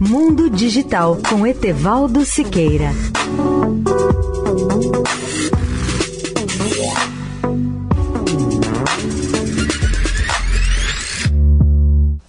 Mundo Digital com Etevaldo Siqueira.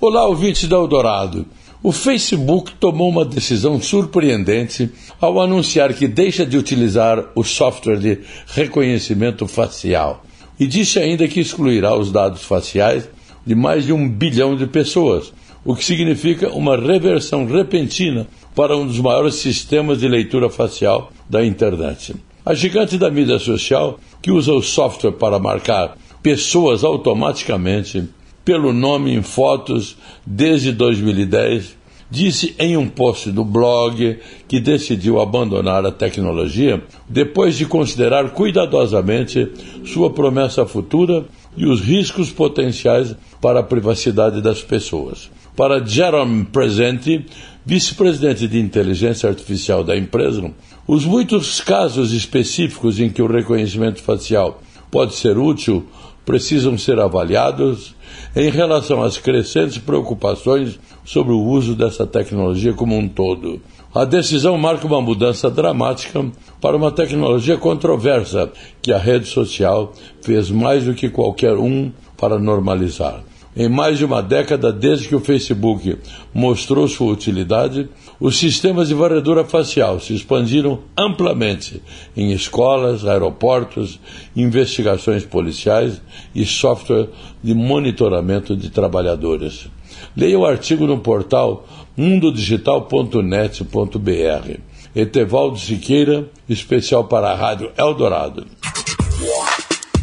Olá, ouvintes da Eldorado. O Facebook tomou uma decisão surpreendente ao anunciar que deixa de utilizar o software de reconhecimento facial e disse ainda que excluirá os dados faciais de mais de um bilhão de pessoas, o que significa uma reversão repentina para um dos maiores sistemas de leitura facial da internet. A gigante da mídia social, que usa o software para marcar pessoas automaticamente pelo nome em fotos desde 2010, disse em um post do blog que decidiu abandonar a tecnologia depois de considerar cuidadosamente sua promessa futura e os riscos potenciais para a privacidade das pessoas. Para Jerome Presente, vice-presidente de inteligência artificial da empresa, os muitos casos específicos em que o reconhecimento facial pode ser útil precisam ser avaliados em relação às crescentes preocupações sobre o uso dessa tecnologia como um todo. A decisão marca uma mudança dramática para uma tecnologia controversa que a rede social fez mais do que qualquer um para normalizar. Em mais de uma década desde que o Facebook mostrou sua utilidade, os sistemas de varredura facial se expandiram amplamente em escolas, aeroportos, investigações policiais e software de monitoramento de trabalhadores. Leia o artigo no portal mundodigital.net.br. Etevaldo Siqueira, especial para a Rádio Eldorado.